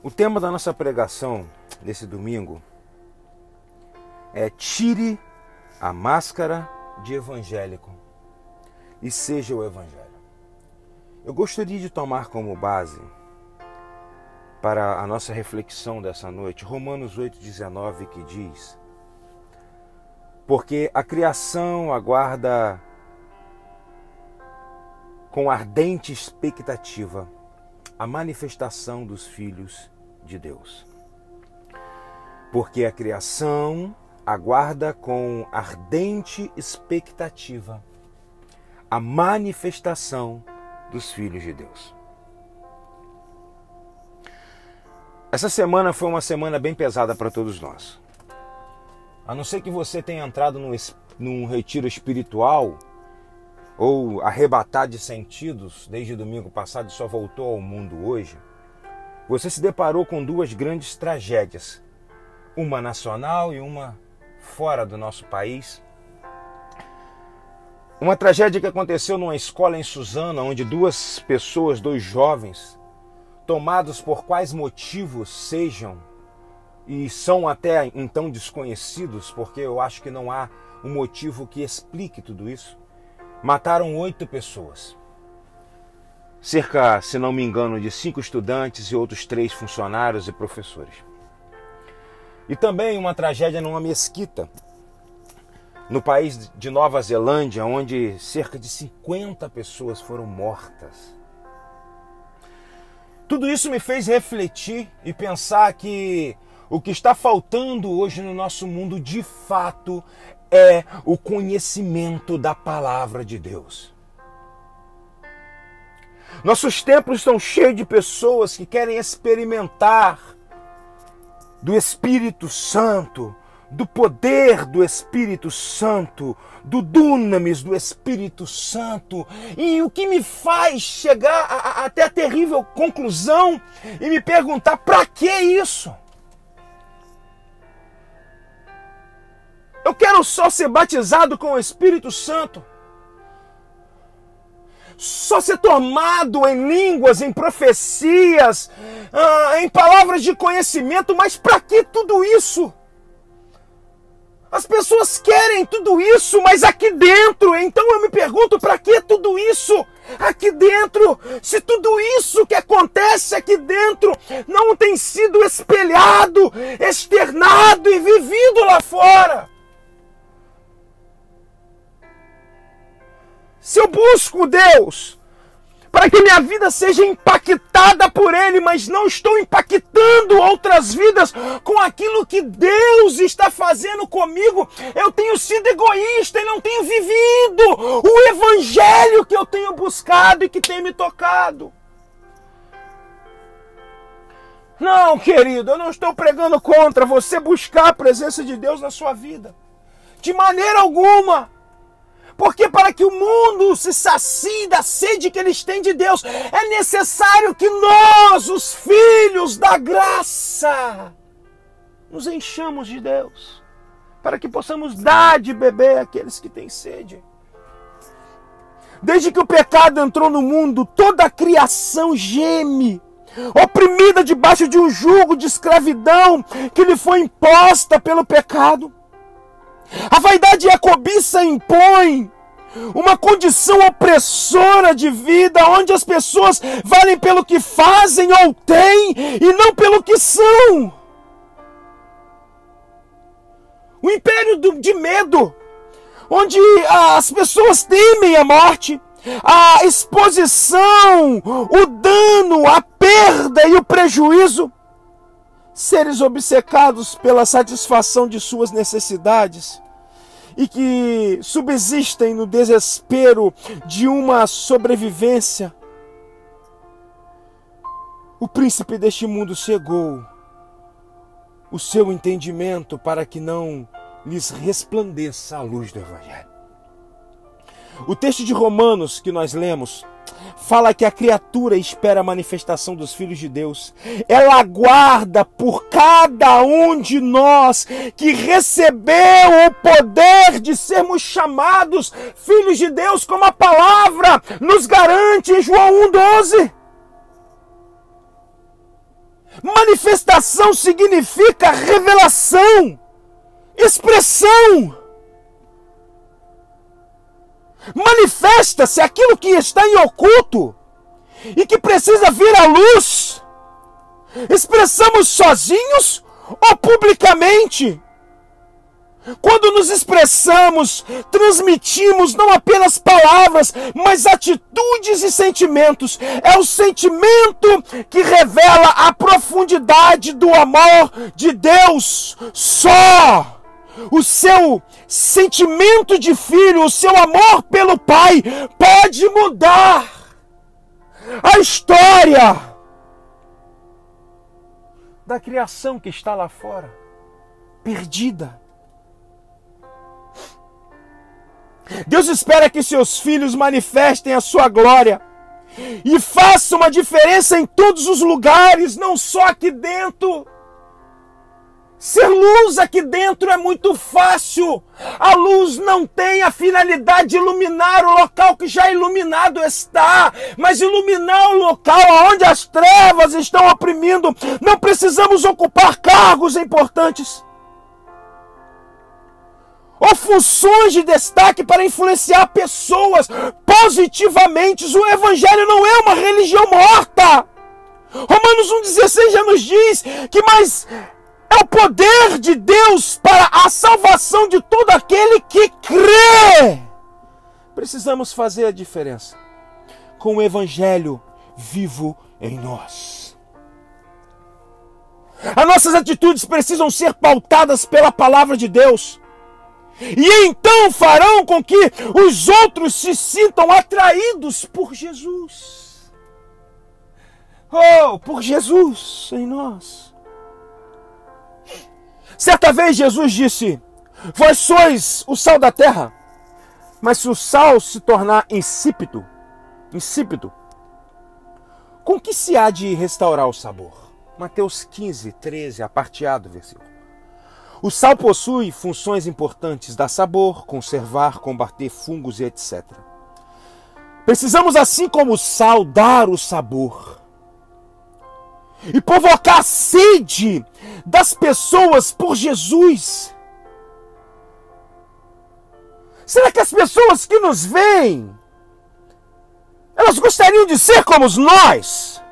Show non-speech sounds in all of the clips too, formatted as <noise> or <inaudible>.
O tema da nossa pregação desse domingo é Tire a máscara de evangélico e seja o evangelho. Eu gostaria de tomar como base para a nossa reflexão dessa noite Romanos 8,19 que diz: Porque a criação aguarda com ardente expectativa a manifestação dos filhos de Deus. Porque a criação aguarda com ardente expectativa a manifestação dos filhos de Deus. Essa semana foi uma semana bem pesada para todos nós. A não ser que você tenha entrado num, num retiro espiritual ou arrebatado de sentidos desde domingo passado e só voltou ao mundo hoje, você se deparou com duas grandes tragédias, uma nacional e uma fora do nosso país. Uma tragédia que aconteceu numa escola em Suzana, onde duas pessoas, dois jovens, tomados por quais motivos sejam, e são até então desconhecidos, porque eu acho que não há um motivo que explique tudo isso mataram oito pessoas. Cerca, se não me engano, de cinco estudantes e outros três funcionários e professores. E também uma tragédia numa mesquita, no país de Nova Zelândia, onde cerca de 50 pessoas foram mortas. Tudo isso me fez refletir e pensar que o que está faltando hoje no nosso mundo de fato é o conhecimento da palavra de Deus. Nossos templos estão cheios de pessoas que querem experimentar do Espírito Santo, do poder do Espírito Santo, do dunamis do Espírito Santo. E o que me faz chegar a, a, até a terrível conclusão e me perguntar: para que isso? Eu quero só ser batizado com o Espírito Santo. Só ser tomado em línguas, em profecias, ah, em palavras de conhecimento, mas para que tudo isso? As pessoas querem tudo isso, mas aqui dentro, então eu me pergunto para que tudo isso aqui dentro? Se tudo isso que acontece aqui dentro não tem sido espelhado, externado e vivido lá fora. Se eu busco Deus para que minha vida seja impactada por Ele, mas não estou impactando outras vidas com aquilo que Deus está fazendo comigo, eu tenho sido egoísta e não tenho vivido o Evangelho que eu tenho buscado e que tem me tocado. Não, querido, eu não estou pregando contra você buscar a presença de Deus na sua vida. De maneira alguma. Porque para que o mundo se sacie da sede que eles têm de Deus, é necessário que nós, os filhos da graça, nos enchamos de Deus, para que possamos dar de beber àqueles que têm sede. Desde que o pecado entrou no mundo, toda a criação geme, oprimida debaixo de um jugo de escravidão que lhe foi imposta pelo pecado. A vaidade e a cobiça impõem uma condição opressora de vida, onde as pessoas valem pelo que fazem ou têm e não pelo que são. O império do, de medo, onde as pessoas temem a morte, a exposição, o dano, a perda e o prejuízo seres obcecados pela satisfação de suas necessidades e que subsistem no desespero de uma sobrevivência. O príncipe deste mundo cegou o seu entendimento para que não lhes resplandeça a luz do Evangelho. O texto de Romanos que nós lemos fala que a criatura espera a manifestação dos filhos de Deus. Ela aguarda por cada um de nós que recebeu o poder de sermos chamados filhos de Deus, como a palavra nos garante em João 1,12. Manifestação significa revelação, expressão. Manifesta-se aquilo que está em oculto e que precisa vir à luz. Expressamos sozinhos ou publicamente. Quando nos expressamos, transmitimos não apenas palavras, mas atitudes e sentimentos. É o sentimento que revela a profundidade do amor de Deus. Só o seu sentimento de filho, o seu amor pelo Pai, pode mudar a história da criação que está lá fora, perdida. Deus espera que seus filhos manifestem a sua glória e façam uma diferença em todos os lugares, não só aqui dentro. Ser luz aqui dentro é muito fácil. A luz não tem a finalidade de iluminar o local que já iluminado está, mas iluminar o local onde as trevas estão oprimindo. Não precisamos ocupar cargos importantes ou funções de destaque para influenciar pessoas positivamente. O evangelho não é uma religião morta. Romanos 1,16 já nos diz que mais é o poder de Deus para a salvação de todo aquele que crê. Precisamos fazer a diferença com o Evangelho vivo em nós. As nossas atitudes precisam ser pautadas pela palavra de Deus. E então farão com que os outros se sintam atraídos por Jesus. Oh, por Jesus em nós. Certa vez Jesus disse: Vós sois o sal da terra, mas se o sal se tornar insípido, insípido, com que se há de restaurar o sabor? Mateus 15, 13, a parte A do versículo. O sal possui funções importantes, dar sabor, conservar, combater fungos e etc. Precisamos, assim como o sal, dar o sabor e provocar sede das pessoas por Jesus? Será que as pessoas que nos veem, elas gostariam de ser como nós?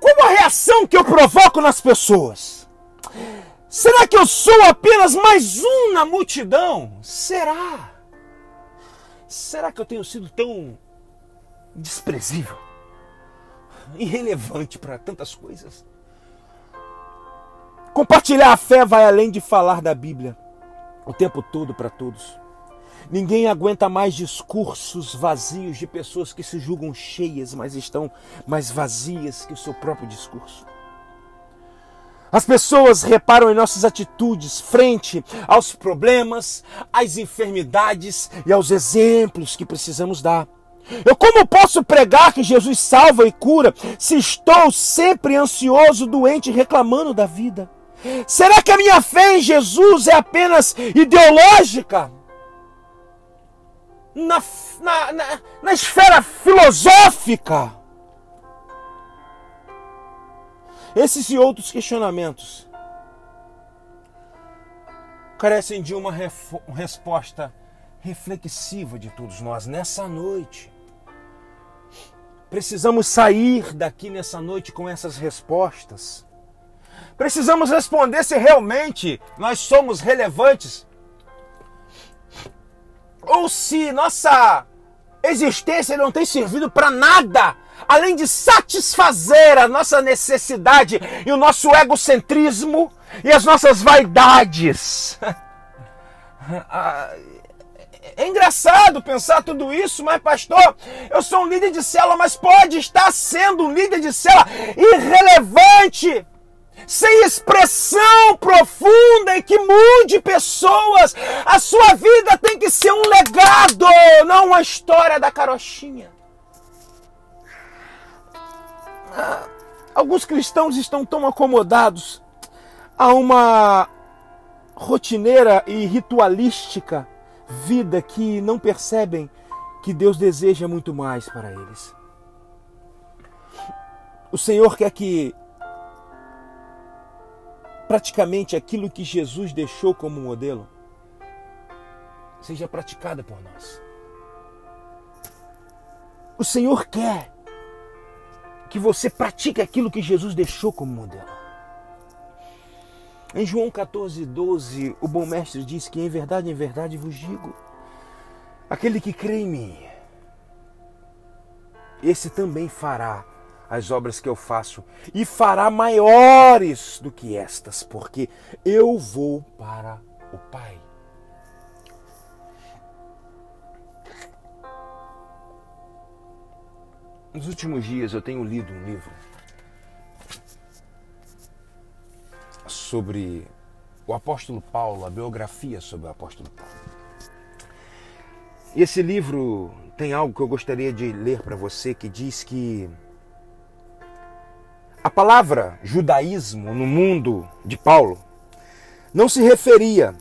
Qual a reação que eu provoco nas pessoas? Será que eu sou apenas mais um na multidão? Será? Será que eu tenho sido tão desprezível, irrelevante para tantas coisas. Compartilhar a fé vai além de falar da Bíblia o tempo todo para todos. Ninguém aguenta mais discursos vazios de pessoas que se julgam cheias, mas estão mais vazias que o seu próprio discurso. As pessoas reparam em nossas atitudes frente aos problemas, às enfermidades e aos exemplos que precisamos dar. Eu como posso pregar que Jesus salva e cura se estou sempre ansioso, doente, reclamando da vida? Será que a minha fé em Jesus é apenas ideológica? Na, na, na, na esfera filosófica? Esses e outros questionamentos carecem de uma resposta reflexiva de todos nós nessa noite. Precisamos sair daqui nessa noite com essas respostas. Precisamos responder se realmente nós somos relevantes ou se nossa existência não tem servido para nada além de satisfazer a nossa necessidade e o nosso egocentrismo e as nossas vaidades. <laughs> É engraçado pensar tudo isso, mas pastor, eu sou um líder de célula, mas pode estar sendo um líder de célula irrelevante, sem expressão profunda e que mude pessoas. A sua vida tem que ser um legado, não uma história da carochinha. Ah, alguns cristãos estão tão acomodados a uma rotineira e ritualística vida que não percebem que Deus deseja muito mais para eles. O Senhor quer que praticamente aquilo que Jesus deixou como modelo seja praticado por nós. O Senhor quer que você pratique aquilo que Jesus deixou como modelo. Em João 14, 12, o bom mestre diz que em verdade, em verdade vos digo: aquele que crê em mim, esse também fará as obras que eu faço e fará maiores do que estas, porque eu vou para o Pai. Nos últimos dias eu tenho lido um livro sobre o apóstolo Paulo, a biografia sobre o apóstolo Paulo. Esse livro tem algo que eu gostaria de ler para você que diz que a palavra judaísmo no mundo de Paulo não se referia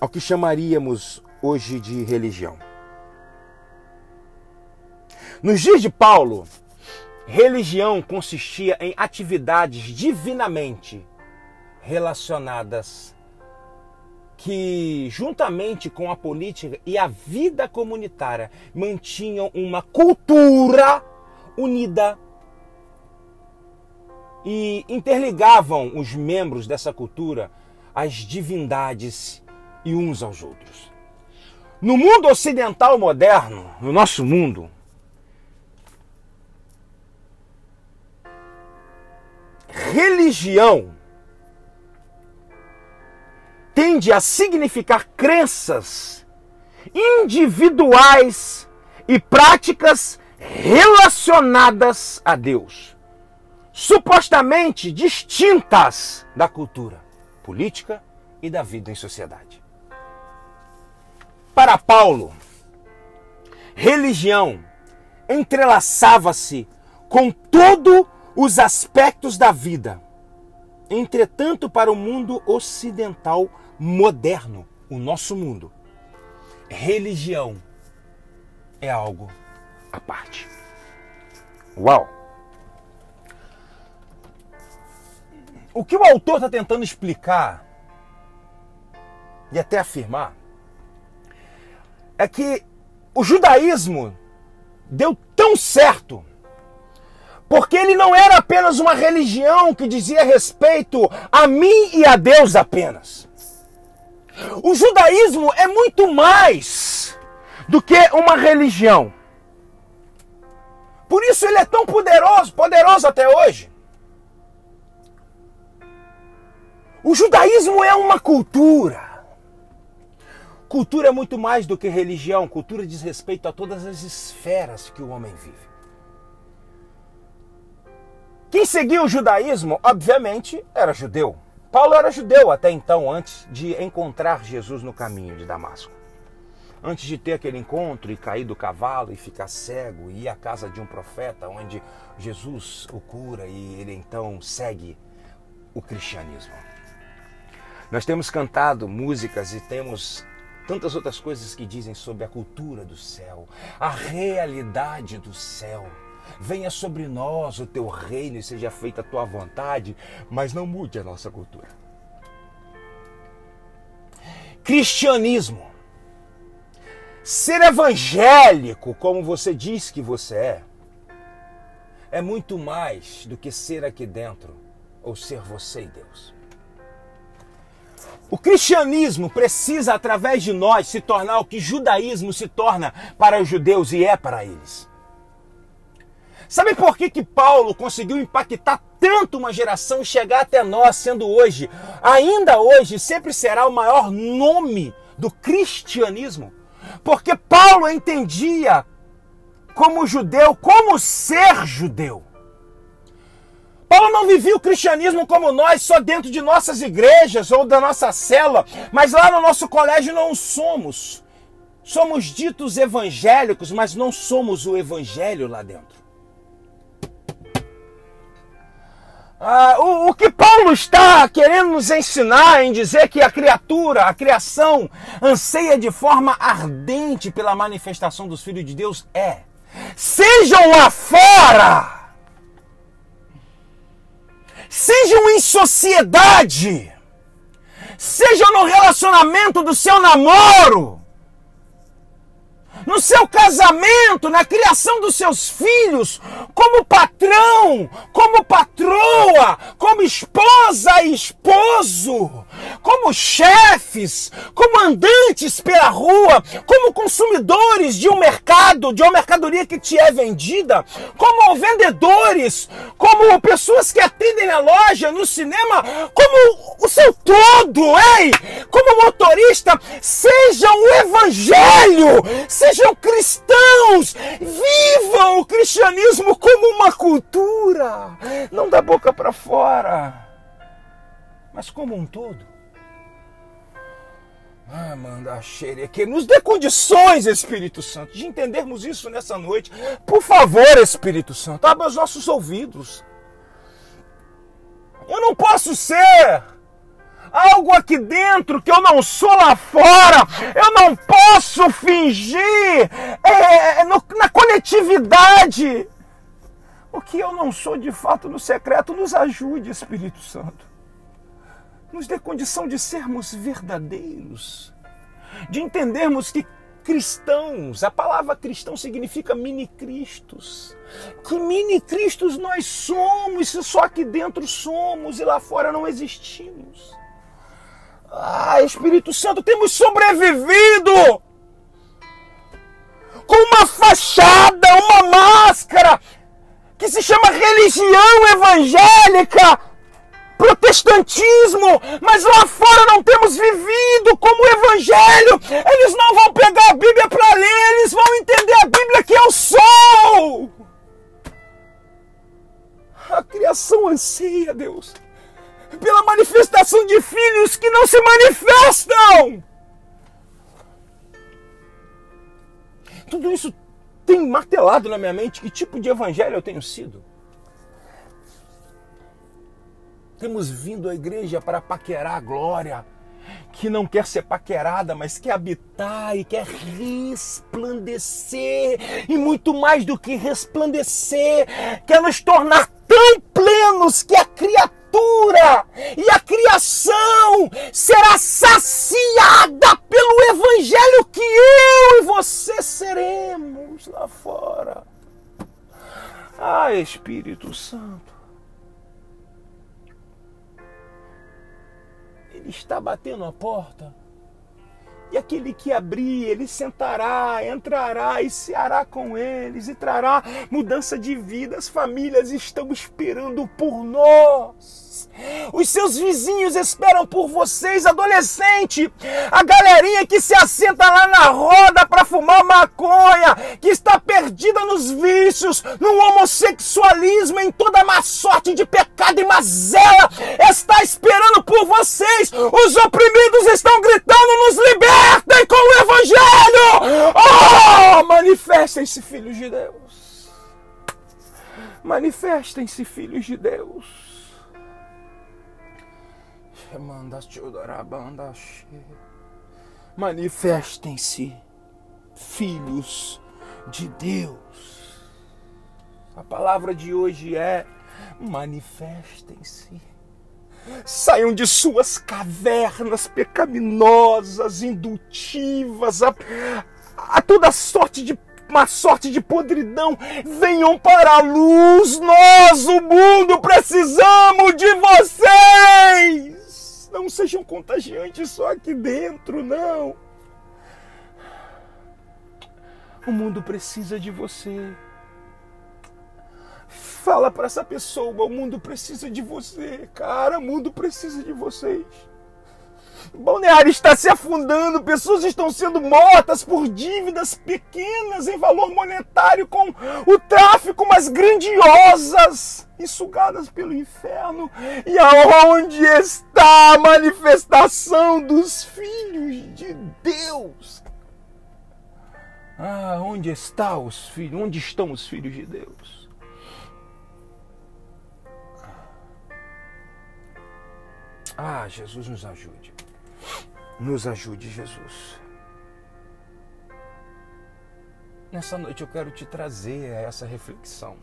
ao que chamaríamos hoje de religião. Nos dias de Paulo, religião consistia em atividades divinamente relacionadas que, juntamente com a política e a vida comunitária, mantinham uma cultura unida e interligavam os membros dessa cultura às divindades e uns aos outros. No mundo ocidental moderno, no nosso mundo, religião tende a significar crenças individuais e práticas relacionadas a Deus supostamente distintas da cultura política e da vida em sociedade. Para Paulo, religião entrelaçava-se com todos os aspectos da vida. Entretanto, para o mundo ocidental moderno, o nosso mundo, religião é algo à parte. Uau! O que o autor está tentando explicar e até afirmar é que o judaísmo deu tão certo porque ele não era apenas uma religião que dizia respeito a mim e a Deus apenas. O judaísmo é muito mais do que uma religião. Por isso ele é tão poderoso, poderoso até hoje. O judaísmo é uma cultura. Cultura é muito mais do que religião. Cultura diz respeito a todas as esferas que o homem vive. Quem seguia o judaísmo, obviamente, era judeu. Paulo era judeu até então, antes de encontrar Jesus no caminho de Damasco. Antes de ter aquele encontro e cair do cavalo e ficar cego e ir à casa de um profeta, onde Jesus o cura e ele então segue o cristianismo. Nós temos cantado músicas e temos tantas outras coisas que dizem sobre a cultura do céu, a realidade do céu. Venha sobre nós o teu reino e seja feita a tua vontade, mas não mude a nossa cultura. Cristianismo. Ser evangélico, como você diz que você é, é muito mais do que ser aqui dentro ou ser você e Deus. O cristianismo precisa, através de nós, se tornar o que judaísmo se torna para os judeus e é para eles. Sabe por que, que Paulo conseguiu impactar tanto uma geração e chegar até nós, sendo hoje, ainda hoje, sempre será o maior nome do cristianismo? Porque Paulo entendia, como judeu, como ser judeu. Paulo não vivia o cristianismo como nós, só dentro de nossas igrejas ou da nossa cela, mas lá no nosso colégio não somos. Somos ditos evangélicos, mas não somos o evangelho lá dentro. Ah, o, o, que Paulo está querendo nos ensinar em dizer que a criatura, a criação, anseia de forma ardente pela manifestação dos filhos de Deus é: sejam lá fora, sejam em sociedade, sejam no relacionamento do seu namoro, no seu casamento, na criação dos seus filhos, como patrão, como patroa, como esposa e esposo, como chefes, como andantes pela rua, como consumidores de um mercado, de uma mercadoria que te é vendida, como vendedores, como pessoas que atendem na loja, no cinema, como o seu todo, ei! Como motorista, sejam o evangelho, sejam cristãos, vivam o cristianismo como uma cultura, não da boca para fora, mas como um todo. Ah, manda que nos dê condições, Espírito Santo, de entendermos isso nessa noite. Por favor, Espírito Santo, abra os nossos ouvidos. Eu não posso ser algo aqui dentro que eu não sou lá fora. Eu não posso fingir é, no, na coletividade. O que eu não sou de fato no secreto, nos ajude, Espírito Santo. Nos dê condição de sermos verdadeiros, de entendermos que cristãos, a palavra cristão significa mini-cristos. Que mini-cristos nós somos, se só aqui dentro somos e lá fora não existimos. Ah, Espírito Santo, temos sobrevivido com uma fachada, uma máscara que se chama religião evangélica, protestantismo, mas lá fora não temos vivido como o evangelho. Eles não vão pegar a Bíblia para ler, eles vão entender a Bíblia que eu sou. A criação anseia, Deus pela manifestação de filhos que não se manifestam. Tudo isso tem martelado na minha mente que tipo de evangelho eu tenho sido. Temos vindo à igreja para paquerar a glória, que não quer ser paquerada, mas quer habitar e quer resplandecer, e muito mais do que resplandecer, quer nos tornar tão plenos que a criatura e a criação será saciada pelo evangelho que eu e você seremos lá fora. Ah, Espírito Santo. Está batendo a porta. E aquele que abrir, ele sentará, entrará e ceará com eles e trará mudança de vida. As famílias estão esperando por nós. Os seus vizinhos esperam por vocês, adolescente. A galerinha que se assenta lá na roda para fumar maconha, que está perdida nos vícios, no homossexualismo, em toda má sorte de pecado e mazela, está esperando por vocês. Os oprimidos estão gritando: nos libertem com o evangelho! Oh, manifestem-se, filhos de Deus. Manifestem-se, filhos de Deus. Manifestem-se, filhos de Deus. A palavra de hoje é: manifestem-se. Saiam de suas cavernas pecaminosas, indutivas, a, a toda sorte de uma sorte de podridão, venham para a luz. Nós, o mundo, precisamos de vocês. Não sejam contagiantes só aqui dentro, não. O mundo precisa de você. Fala para essa pessoa, o mundo precisa de você, cara, o mundo precisa de vocês. Balneário está se afundando, pessoas estão sendo mortas por dívidas pequenas em valor monetário com o tráfico, mas grandiosas e sugadas pelo inferno. E aonde está a manifestação dos filhos de Deus? Ah, onde está os filhos? Onde estão os filhos de Deus? Ah, Jesus nos ajude. Nos ajude, Jesus. Nessa noite eu quero te trazer essa reflexão.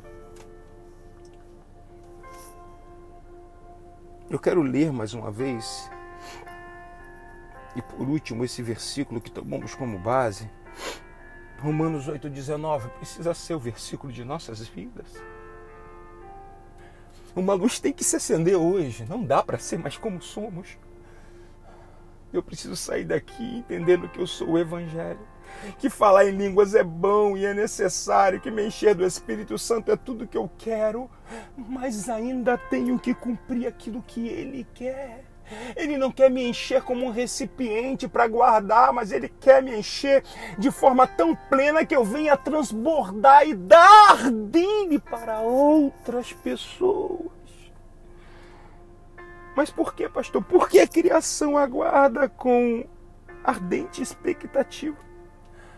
Eu quero ler mais uma vez, e por último, esse versículo que tomamos como base, Romanos 8,19, precisa ser o versículo de nossas vidas. Uma luz tem que se acender hoje, não dá para ser mais como somos. Eu preciso sair daqui entendendo que eu sou o Evangelho que falar em línguas é bom e é necessário, que me encher do Espírito Santo é tudo que eu quero, mas ainda tenho que cumprir aquilo que Ele quer. Ele não quer me encher como um recipiente para guardar, mas Ele quer me encher de forma tão plena que eu venha transbordar e dar dele para outras pessoas. Mas por que, pastor? Por que a criação aguarda com ardente expectativa?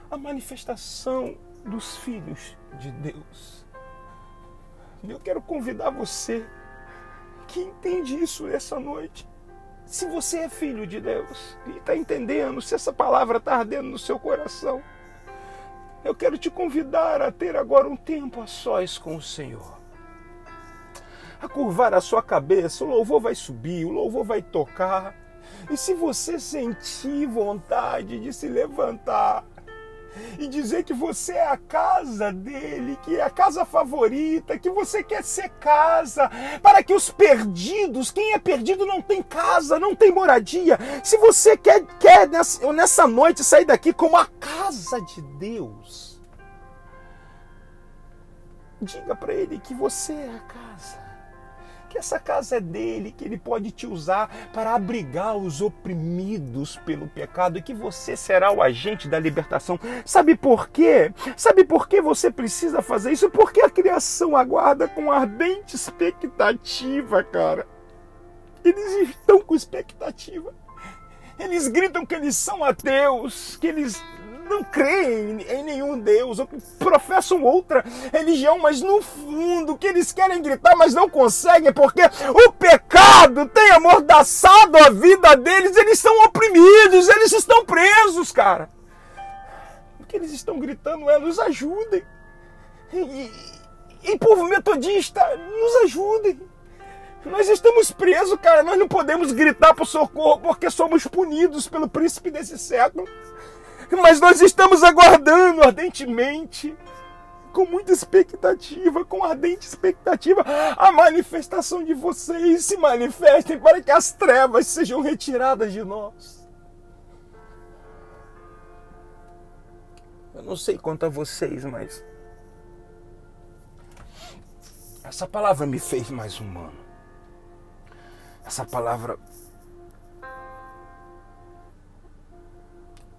a manifestação dos filhos de Deus. Eu quero convidar você que entende isso essa noite. Se você é filho de Deus e está entendendo, se essa palavra está ardendo no seu coração, eu quero te convidar a ter agora um tempo a sós com o Senhor. A curvar a sua cabeça, o louvor vai subir, o louvor vai tocar. E se você sentir vontade de se levantar, e dizer que você é a casa dele, que é a casa favorita, que você quer ser casa, para que os perdidos, quem é perdido não tem casa, não tem moradia. Se você quer, quer nessa, nessa noite sair daqui como a casa de Deus, diga para ele que você é a casa que essa casa é dele, que ele pode te usar para abrigar os oprimidos pelo pecado e que você será o agente da libertação. Sabe por quê? Sabe por que você precisa fazer isso? Porque a criação aguarda com ardente expectativa, cara. Eles estão com expectativa. Eles gritam que eles são ateus, que eles não creem em nenhum Deus, ou professam outra religião, mas no fundo que eles querem gritar, mas não conseguem, porque o pecado tem amordaçado a vida deles, eles são oprimidos, eles estão presos, cara. O que eles estão gritando é: nos ajudem. E, e povo metodista, nos ajudem. Nós estamos presos, cara. Nós não podemos gritar por socorro porque somos punidos pelo príncipe desse século mas nós estamos aguardando ardentemente, com muita expectativa, com ardente expectativa, a manifestação de vocês. Se manifestem para que as trevas sejam retiradas de nós. Eu não sei quanto a vocês, mas essa palavra me fez mais humano. Essa palavra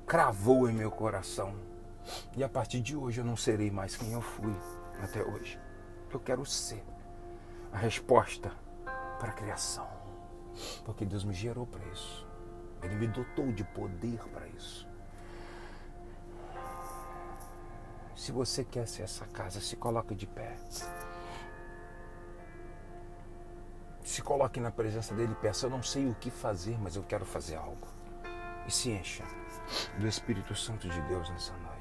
cravou em meu coração. E a partir de hoje eu não serei mais quem eu fui até hoje. Eu quero ser a resposta para a criação. Porque Deus me gerou para isso. Ele me dotou de poder para isso. Se você quer ser essa casa, se coloque de pé. Se coloque na presença dele e peça: Eu não sei o que fazer, mas eu quero fazer algo. E se encha do Espírito Santo de Deus nessa noite.